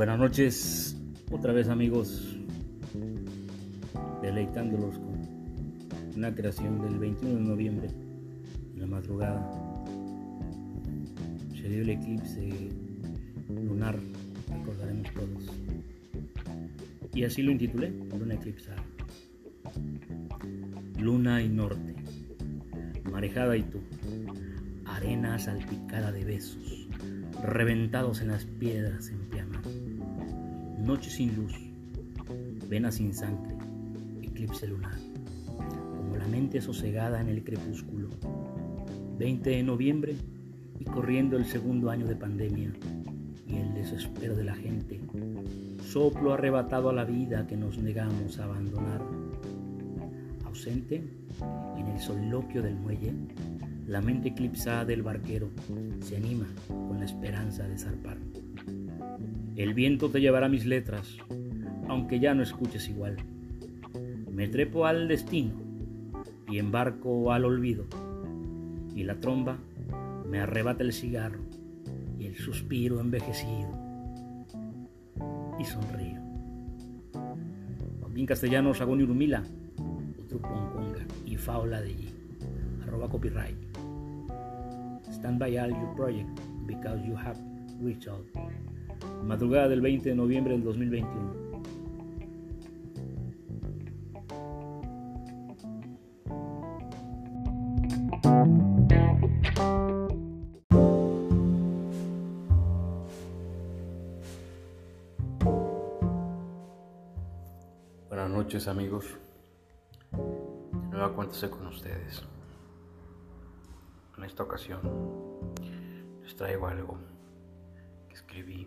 Buenas noches, otra vez amigos, deleitándolos con una creación del 21 de noviembre, en la madrugada. Se dio el eclipse lunar, recordaremos todos. Y así lo intitulé, Luna eclipsada. Luna y norte, marejada y tú, arena salpicada de besos, reventados en las piedras en noche sin luz, vena sin sangre, eclipse lunar, como la mente sosegada en el crepúsculo, 20 de noviembre y corriendo el segundo año de pandemia y el desespero de la gente, soplo arrebatado a la vida que nos negamos a abandonar. Ausente en el soliloquio del muelle, la mente eclipsada del barquero se anima con la esperanza de zarpar. El viento te llevará mis letras, aunque ya no escuches igual. Me trepo al destino y embarco al olvido, y la tromba me arrebata el cigarro y el suspiro envejecido, y sonrío. Joaquín Castellanos, Agoni Urumila, Utruponconga y Faula de allí. Arroba copyright. Stand by all your project because you have reached out. Madrugada del 20 de noviembre del 2021. Buenas noches amigos, de nueva cuenta con ustedes. En esta ocasión les traigo algo que escribí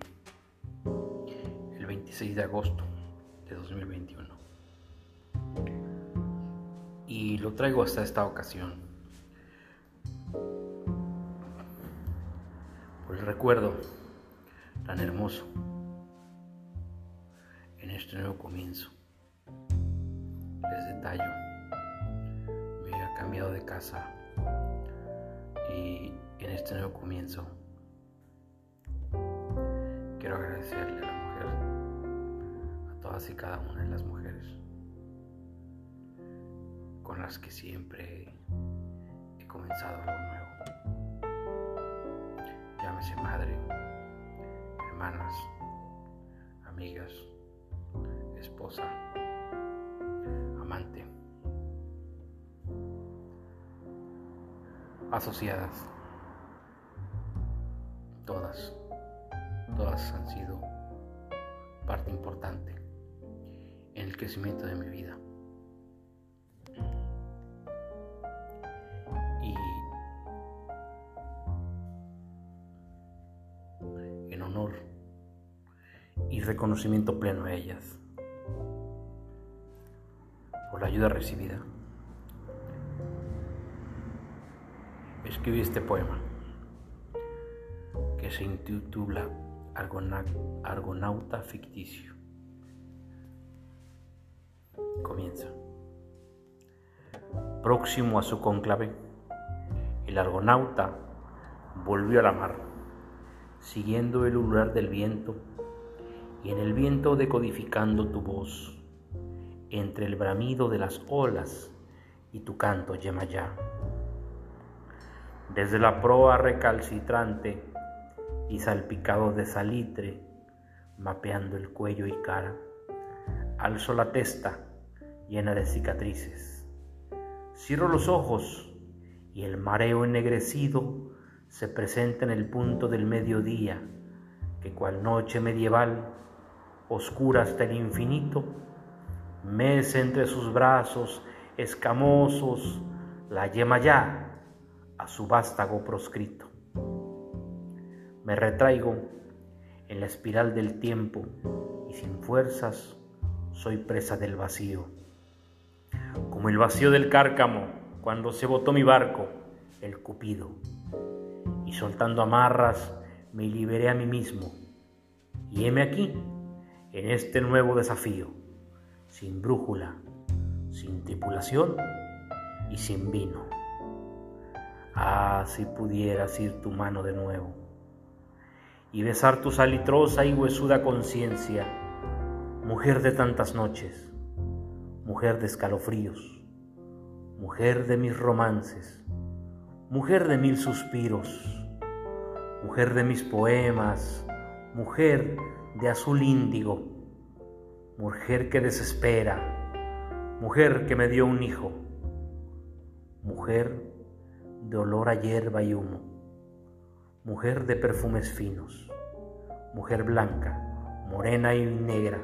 el 26 de agosto de 2021. Y lo traigo hasta esta ocasión por el recuerdo tan hermoso en este nuevo comienzo. Les detallo, me había cambiado de casa y en este nuevo comienzo quiero agradecerle a todas y cada una de las mujeres con las que siempre he comenzado algo nuevo. Llámese madre, hermanas, amigas, esposa, amante, asociadas, todas, todas han sido parte importante el crecimiento de mi vida. Y en honor y reconocimiento pleno a ellas por la ayuda recibida. Escribí este poema que se intitula Argona- Argonauta ficticio. Comienza. Próximo a su conclave, el argonauta volvió a la mar, siguiendo el ulular del viento y en el viento decodificando tu voz entre el bramido de las olas y tu canto Yemayá. Desde la proa recalcitrante y salpicado de salitre, mapeando el cuello y cara, alzo la testa llena de cicatrices. Cierro los ojos y el mareo ennegrecido se presenta en el punto del mediodía, que cual noche medieval, oscura hasta el infinito, mece entre sus brazos escamosos la yema ya a su vástago proscrito. Me retraigo en la espiral del tiempo y sin fuerzas soy presa del vacío. Como el vacío del cárcamo cuando se botó mi barco, el cupido, y soltando amarras me liberé a mí mismo. Y heme aquí, en este nuevo desafío, sin brújula, sin tripulación y sin vino. Ah, si pudieras ir tu mano de nuevo y besar tu salitrosa y huesuda conciencia, mujer de tantas noches, mujer de escalofríos, mujer de mis romances, mujer de mil suspiros, mujer de mis poemas, mujer de azul índigo, mujer que desespera, mujer que me dio un hijo, mujer de olor a hierba y humo, mujer de perfumes finos, mujer blanca, morena y negra,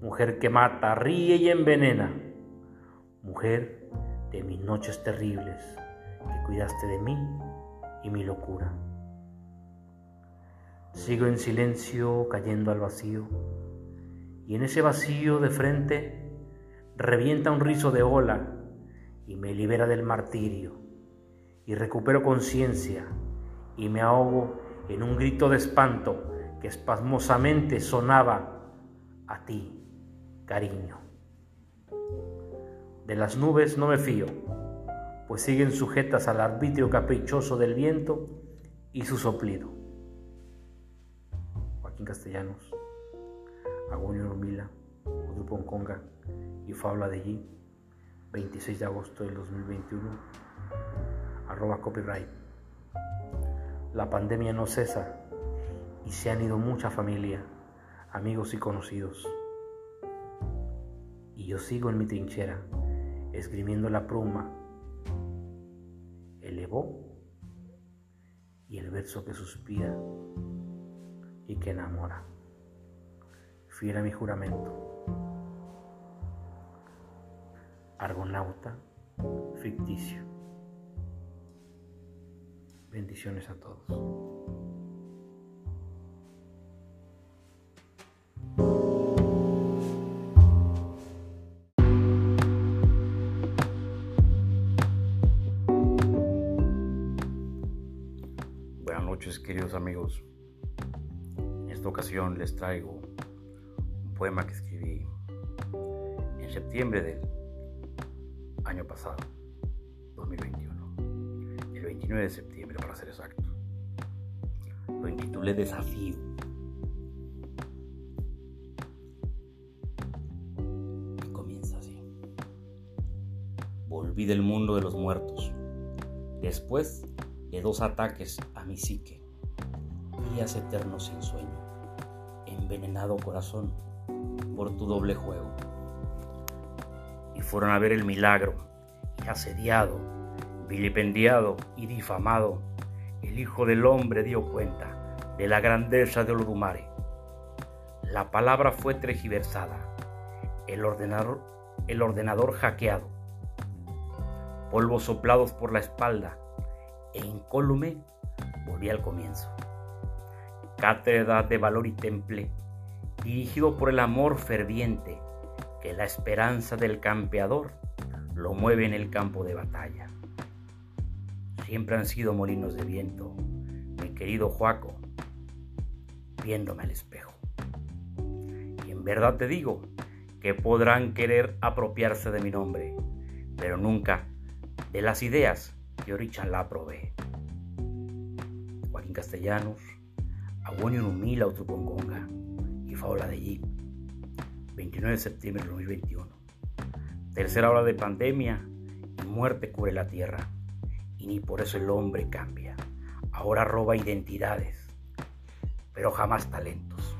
mujer que mata, ríe y envenena, mujer de mis noches terribles, que cuidaste de mí y mi locura. Sigo en silencio cayendo al vacío y en ese vacío de frente revienta un rizo de ola y me libera del martirio y recupero conciencia y me ahogo en un grito de espanto que espasmosamente sonaba a ti, cariño. De las nubes no me fío, pues siguen sujetas al arbitrio caprichoso del viento y su soplido. Castellanos, Agonio Mila, Grupo Conga y Fabla de allí, 26 de agosto del 2021, arroba copyright. La pandemia no cesa y se han ido mucha familia, amigos y conocidos. Yo sigo en mi trinchera, esgrimiendo la pluma, el y el verso que suspira y que enamora. Fiel a mi juramento. Argonauta ficticio. Bendiciones a todos. Noches queridos amigos esta ocasión les traigo un poema que escribí en septiembre del año pasado, 2021, el 29 de septiembre para ser exacto. Lo intitulé Desafío. Y comienza así. Volví del mundo de los muertos, después de dos ataques a mi psique, días eternos sin sueño envenenado corazón por tu doble juego. Y fueron a ver el milagro, y asediado, vilipendiado y difamado, el Hijo del Hombre dio cuenta de la grandeza de Olodumare. La palabra fue tergiversada, el ordenador, el ordenador hackeado, polvos soplados por la espalda, e incólume volví al comienzo cátedra de valor y temple, dirigido por el amor ferviente que la esperanza del campeador lo mueve en el campo de batalla. Siempre han sido molinos de viento, mi querido Joaco, viéndome al espejo. Y en verdad te digo que podrán querer apropiarse de mi nombre, pero nunca de las ideas la provee. Joaquín Castellanos, Agonio Numila Utupongonga y allí. 29 de septiembre de 2021. Tercera hora de pandemia y muerte cubre la tierra. Y ni por eso el hombre cambia. Ahora roba identidades, pero jamás talentos.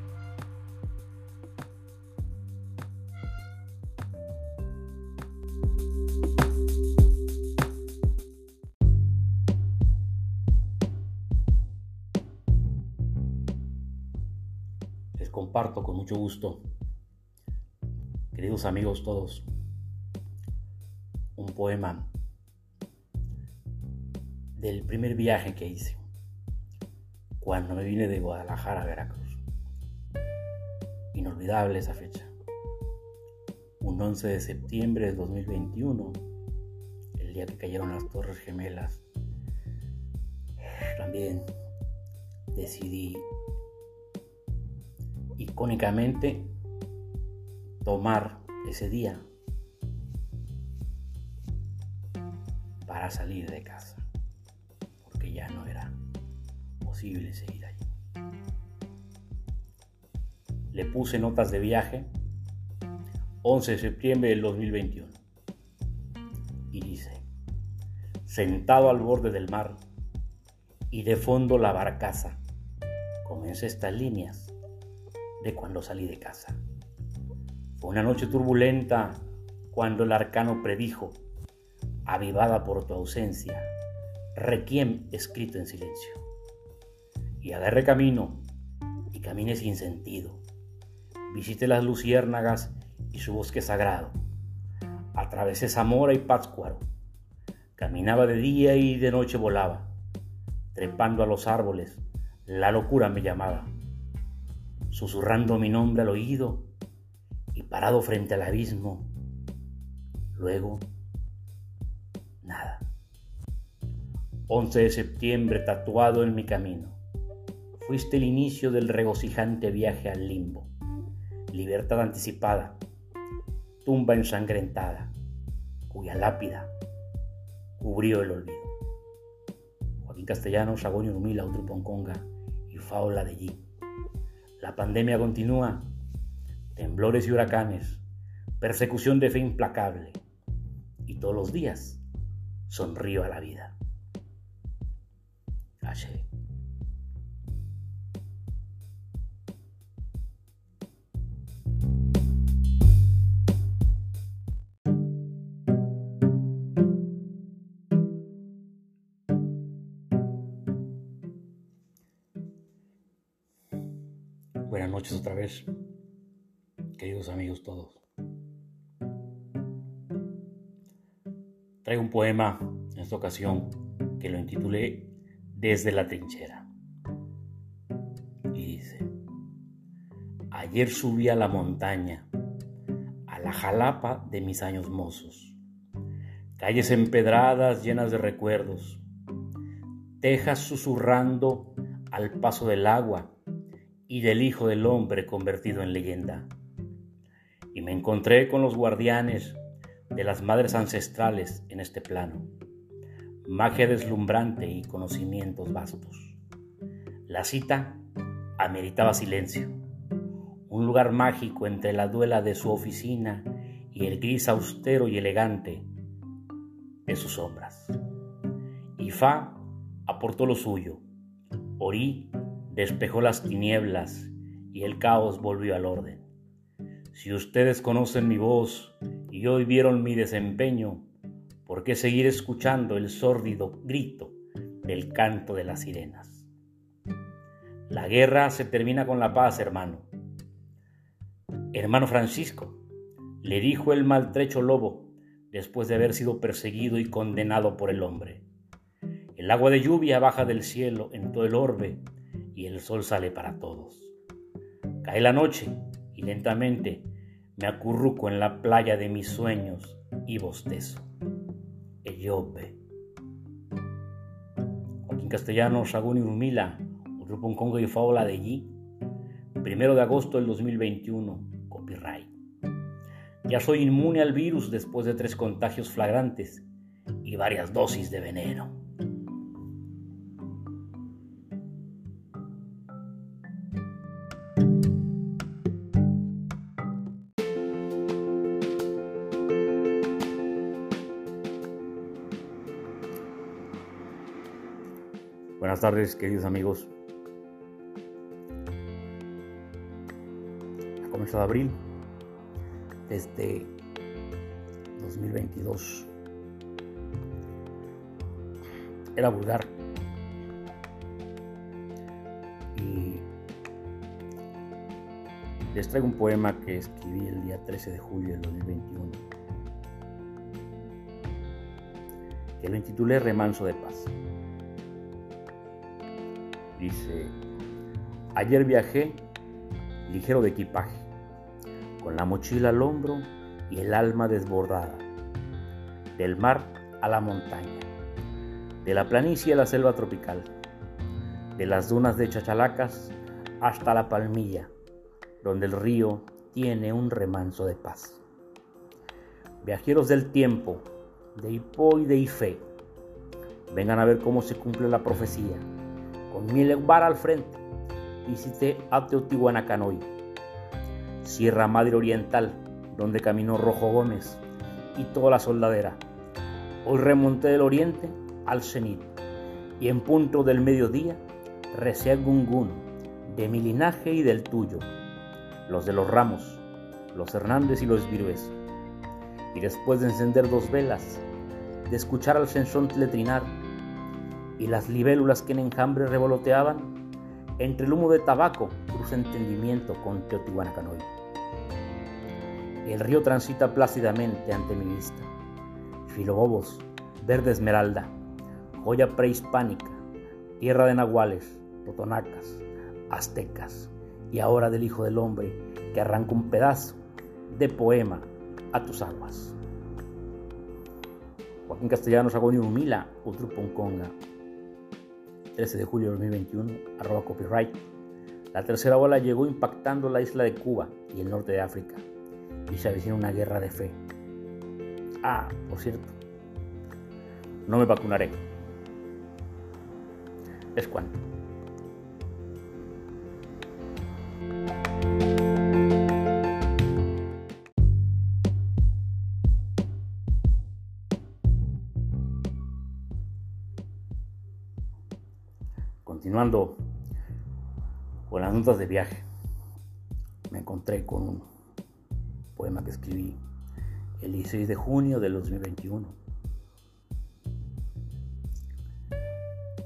Con mucho gusto, queridos amigos todos, un poema del primer viaje que hice, cuando me vine de Guadalajara a Veracruz. Inolvidable esa fecha. Un 11 de septiembre de 2021, el día que cayeron las Torres Gemelas, también decidí icónicamente tomar ese día para salir de casa, porque ya no era posible seguir allí. le puse notas de viaje 11 de septiembre del 2021. Y dice, sentado al borde del mar y de fondo la barcaza, comencé estas líneas de cuando salí de casa. Fue una noche turbulenta cuando el arcano predijo, avivada por tu ausencia, requiem escrito en silencio. Y agarré camino y caminé sin sentido. Visité las luciérnagas y su bosque sagrado. Atravesé Zamora y Pátzcuaro. Caminaba de día y de noche volaba. Trepando a los árboles, la locura me llamaba. Susurrando mi nombre al oído y parado frente al abismo. Luego, nada. 11 de septiembre tatuado en mi camino. Fuiste el inicio del regocijante viaje al limbo. Libertad anticipada, tumba ensangrentada, cuya lápida cubrió el olvido. Joaquín Castellanos, Agonio Humila, Ponconga y Faula de allí. La pandemia continúa, temblores y huracanes, persecución de fe implacable, y todos los días sonrío a la vida. H. Buenas noches otra vez, queridos amigos todos. Traigo un poema en esta ocasión que lo intitulé Desde la trinchera. Y dice, ayer subí a la montaña, a la jalapa de mis años mozos, calles empedradas llenas de recuerdos, tejas susurrando al paso del agua y del Hijo del Hombre convertido en leyenda. Y me encontré con los guardianes de las madres ancestrales en este plano, magia deslumbrante y conocimientos vastos. La cita ameritaba silencio, un lugar mágico entre la duela de su oficina y el gris austero y elegante de sus sombras. Ifá aportó lo suyo, Ori despejó las tinieblas y el caos volvió al orden. Si ustedes conocen mi voz y hoy vieron mi desempeño, ¿por qué seguir escuchando el sórdido grito del canto de las sirenas? La guerra se termina con la paz, hermano. Hermano Francisco, le dijo el maltrecho lobo después de haber sido perseguido y condenado por el hombre. El agua de lluvia baja del cielo en todo el orbe y el sol sale para todos. Cae la noche y lentamente me acurruco en la playa de mis sueños y bostezo. Eyope. Joaquín Castellano, Sagún y Urmila, Grupo Congo y Faula de allí. Primero de agosto del 2021, copyright. Ya soy inmune al virus después de tres contagios flagrantes y varias dosis de veneno. Buenas tardes, queridos amigos. Ha comenzado abril, desde 2022. Era vulgar. Y les traigo un poema que escribí el día 13 de julio del 2021, que lo intitulé Remanso de Paz. Dice, ayer viajé ligero de equipaje, con la mochila al hombro y el alma desbordada, del mar a la montaña, de la planicie a la selva tropical, de las dunas de Chachalacas hasta la Palmilla, donde el río tiene un remanso de paz. Viajeros del tiempo, de Hipó y de Ife, vengan a ver cómo se cumple la profecía con Milebar al frente, visité a Teotihuanacan hoy. Sierra Madre Oriental, donde caminó Rojo Gómez y toda la soldadera. Hoy remonté del oriente al cenit y en punto del mediodía recé el gungún de mi linaje y del tuyo, los de los Ramos, los Hernández y los Virués. Y después de encender dos velas, de escuchar al censón trinar y las libélulas que en enjambre revoloteaban, entre el humo de tabaco cruza entendimiento con Teotihuacanoy. El río transita plácidamente ante mi vista. Filobobos, verde esmeralda, joya prehispánica, tierra de nahuales, totonacas, aztecas y ahora del Hijo del Hombre que arranca un pedazo de poema a tus aguas. Joaquín Castellanos Agonio Humila, Ponconga, 13 de julio de 2021, arroba copyright. La tercera ola llegó impactando la isla de Cuba y el norte de África y se avecina una guerra de fe. Ah, por cierto, no me vacunaré. Es cuanto. Continuando con las notas de viaje, me encontré con un poema que escribí el 16 de junio del 2021.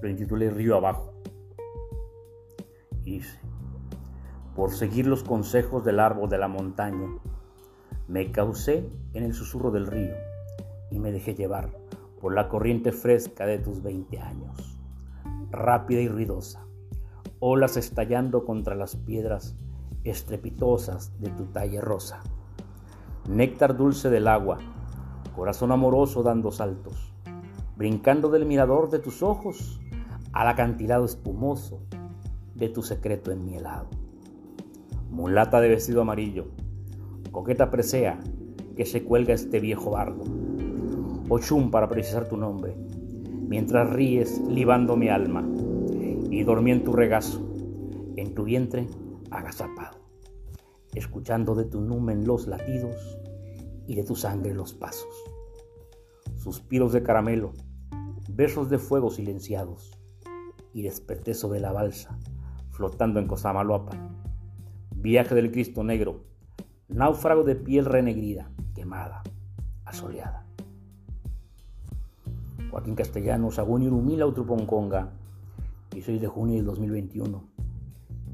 Lo intitulé Río Abajo. Y dice, por seguir los consejos del árbol de la montaña, me causé en el susurro del río y me dejé llevar por la corriente fresca de tus 20 años, rápida y ruidosa, olas estallando contra las piedras estrepitosas de tu talle rosa. Néctar dulce del agua, corazón amoroso dando saltos, brincando del mirador de tus ojos al acantilado espumoso de tu secreto en mi helado. Mulata de vestido amarillo, coqueta presea que se cuelga este viejo bardo, Ochum para precisar tu nombre, mientras ríes libando mi alma, y dormí en tu regazo, en tu vientre agazapado escuchando de tu numen los latidos y de tu sangre los pasos. Suspiros de caramelo, besos de fuego silenciados, y desperté sobre la balsa, flotando en Cosamaloapan. Viaje del Cristo Negro, náufrago de piel renegrida, quemada, asoleada. Joaquín Castellanos, Agüen Urumila, Utruponconga, 16 de junio del 2021.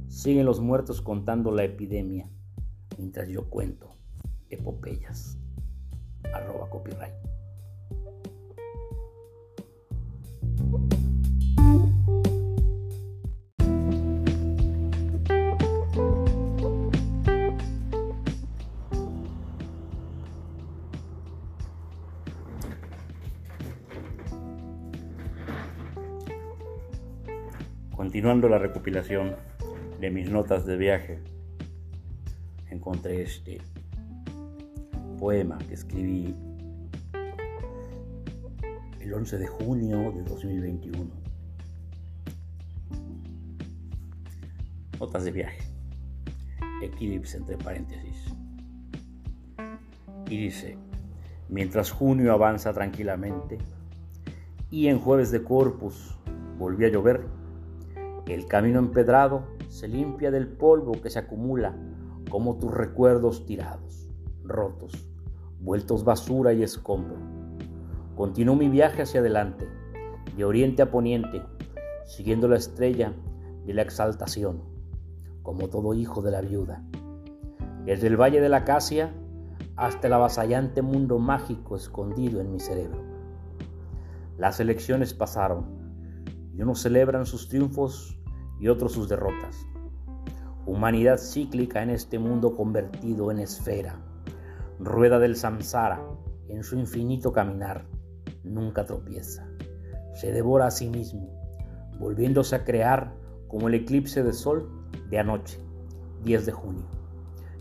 Siguen los muertos contando la epidemia mientras yo cuento epopeyas. Arroba copyright. Continuando la recopilación de mis notas de viaje encontré este poema que escribí el 11 de junio de 2021. Notas de viaje. Eclipse entre paréntesis. Y dice, mientras junio avanza tranquilamente y en jueves de Corpus volvió a llover, el camino empedrado se limpia del polvo que se acumula como tus recuerdos tirados, rotos, vueltos basura y escombro. Continúo mi viaje hacia adelante, de oriente a poniente, siguiendo la estrella de la exaltación, como todo hijo de la viuda. Desde el valle de la acacia hasta el avasallante mundo mágico escondido en mi cerebro. Las elecciones pasaron y unos celebran sus triunfos y otros sus derrotas. Humanidad cíclica en este mundo convertido en esfera, rueda del samsara en su infinito caminar, nunca tropieza, se devora a sí mismo, volviéndose a crear como el eclipse de sol de anoche, 10 de junio,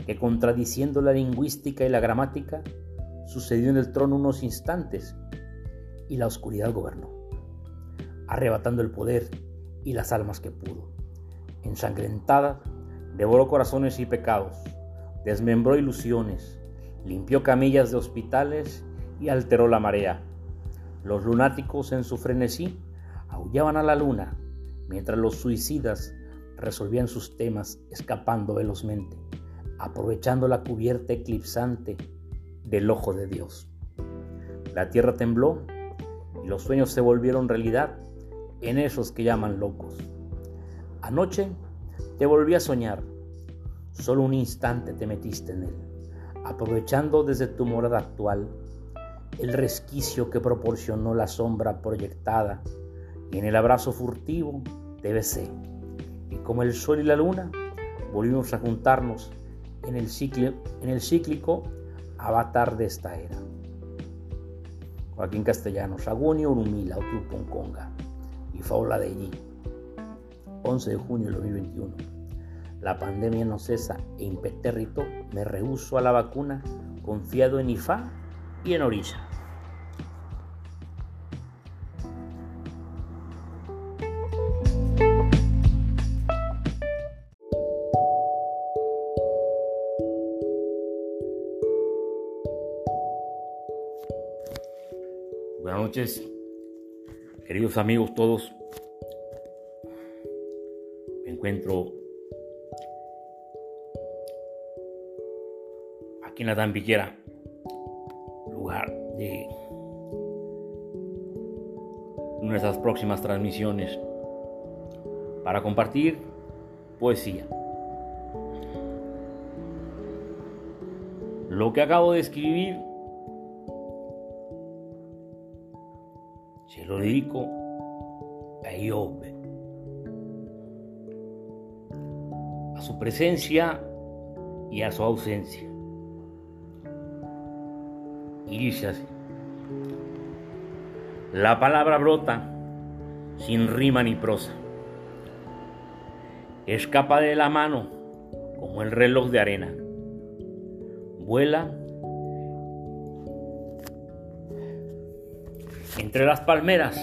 que contradiciendo la lingüística y la gramática, sucedió en el trono unos instantes y la oscuridad gobernó, arrebatando el poder y las almas que pudo, ensangrentada devoró corazones y pecados, desmembró ilusiones, limpió camillas de hospitales y alteró la marea. Los lunáticos en su frenesí aullaban a la luna, mientras los suicidas resolvían sus temas escapando velozmente, aprovechando la cubierta eclipsante del ojo de Dios. La tierra tembló y los sueños se volvieron realidad en esos que llaman locos. Anoche te volví a soñar, solo un instante te metiste en él, aprovechando desde tu morada actual el resquicio que proporcionó la sombra proyectada y en el abrazo furtivo te besé. Y como el sol y la luna, volvimos a juntarnos en el, en el cíclico avatar de esta era. Joaquín Castellanos, Agonio Urumila, Conga y Faula de allí. 11 de junio de 2021. La pandemia no cesa e impeterrito me rehuso a la vacuna confiado en IFA y en Orilla. Buenas noches, queridos amigos todos. Me encuentro aquí en la Tampiquera, lugar de nuestras próximas transmisiones para compartir poesía. Lo que acabo de escribir lo dedico a Iobe, a su presencia y a su ausencia. Y dice así, la palabra brota sin rima ni prosa, escapa de la mano como el reloj de arena, vuela entre las palmeras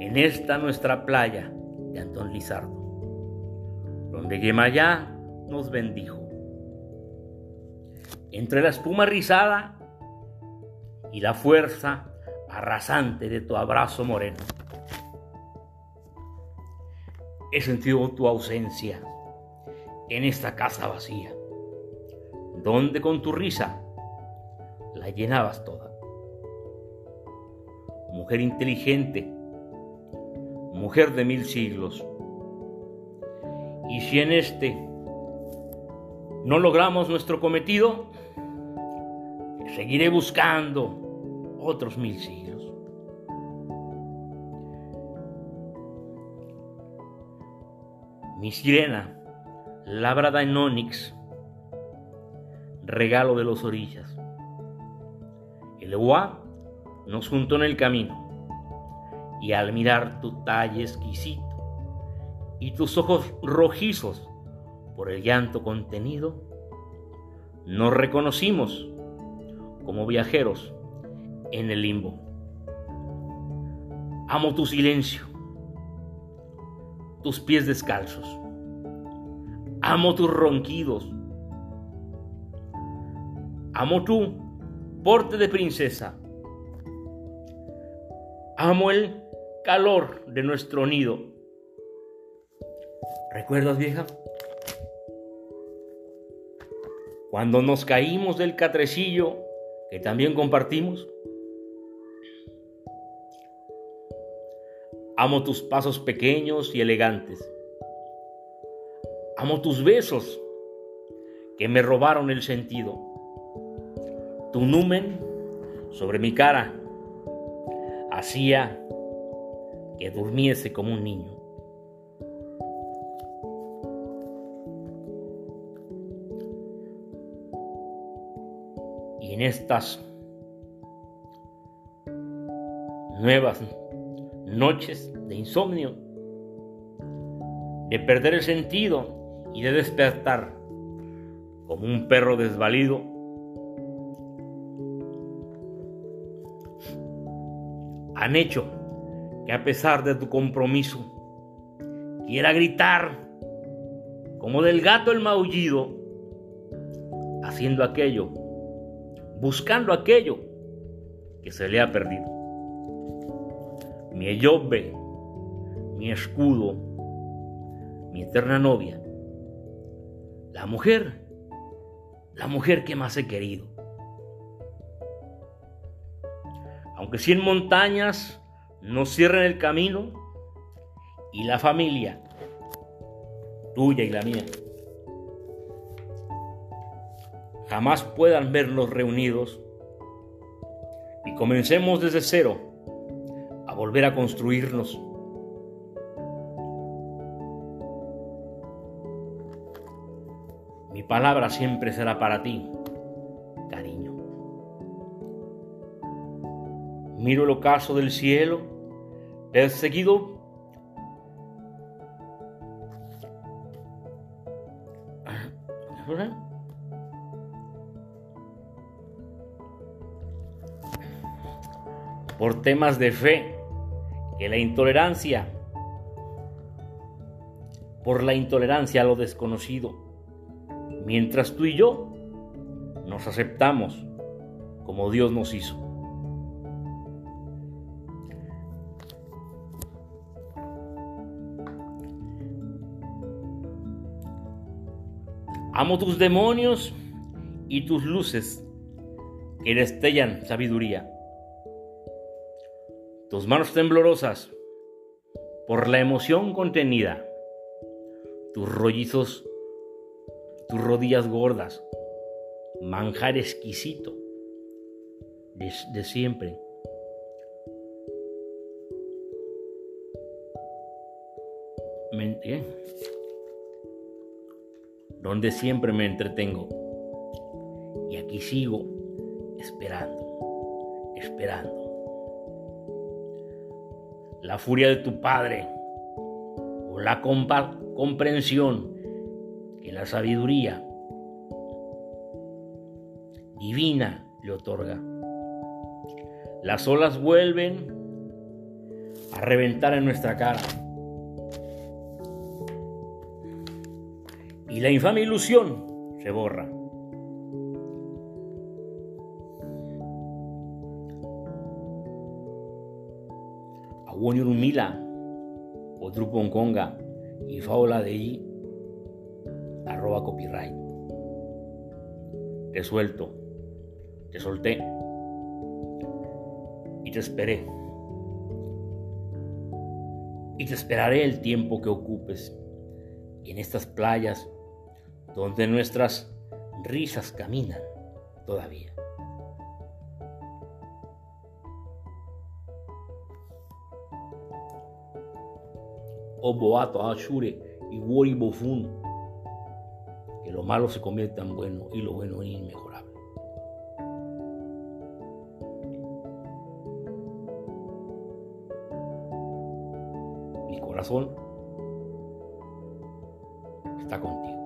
en esta nuestra playa de Antón Lizardo, donde Yemayá nos bendijo. Entre la espuma rizada y la fuerza arrasante de tu abrazo moreno. He sentido tu ausencia en esta casa vacía, donde con tu risa la llenabas toda mujer inteligente, mujer de mil siglos. Y si en este no logramos nuestro cometido, seguiré buscando otros mil siglos. Mi sirena, labrada en onix, regalo de los orillas. El Ewa nos juntó en el camino, y al mirar tu talle exquisito y tus ojos rojizos por el llanto contenido, nos reconocimos como viajeros en el limbo. Amo tu silencio, tus pies descalzos. Amo tus ronquidos. Amo tu porte de princesa Amo el calor de nuestro nido. ¿Recuerdas, vieja? Cuando nos caímos del catrecillo que también compartimos. Amo tus pasos pequeños y elegantes. Amo tus besos que me robaron el sentido. Tu numen sobre mi cara hacía que durmiese como un niño. Y en estas nuevas noches de insomnio, de perder el sentido y de despertar como un perro desvalido, han hecho que a pesar de tu compromiso quiera gritar como del gato el maullido haciendo aquello, buscando aquello que se le ha perdido. Mi Eyobe, mi escudo, mi eterna novia, la mujer, la mujer que más he querido. Aunque cien montañas nos cierren el camino. Y la familia, tuya y la mía, jamás puedan vernos reunidos. Y comencemos desde cero a volver a construirnos. Mi palabra siempre será para ti, Miro el ocaso del cielo, perseguido por temas de fe, que la intolerancia, por la intolerancia a lo desconocido, mientras tú y yo nos aceptamos como Dios nos hizo. Amo tus demonios y tus luces que destellan sabiduría tus manos temblorosas por la emoción contenida, tus rollizos, tus rodillas gordas, manjar exquisito de, siempre. ¿eh? Donde siempre me entretengo. Y aquí sigo esperando, esperando la furia de tu Padre o la comprensión que la sabiduría divina le otorga. Las olas vuelven a reventar en nuestra cara. La infame ilusión se borra. Mila o Conga y Faula de ahí, arroba copyright. Te suelto, te solté y te esperé. Y te esperaré el tiempo que ocupes en estas playas donde nuestras risas caminan todavía. o boato, ashure y wori bofun. Que lo malo se convierta en bueno y lo bueno en inmejorable. Mi corazón está contigo.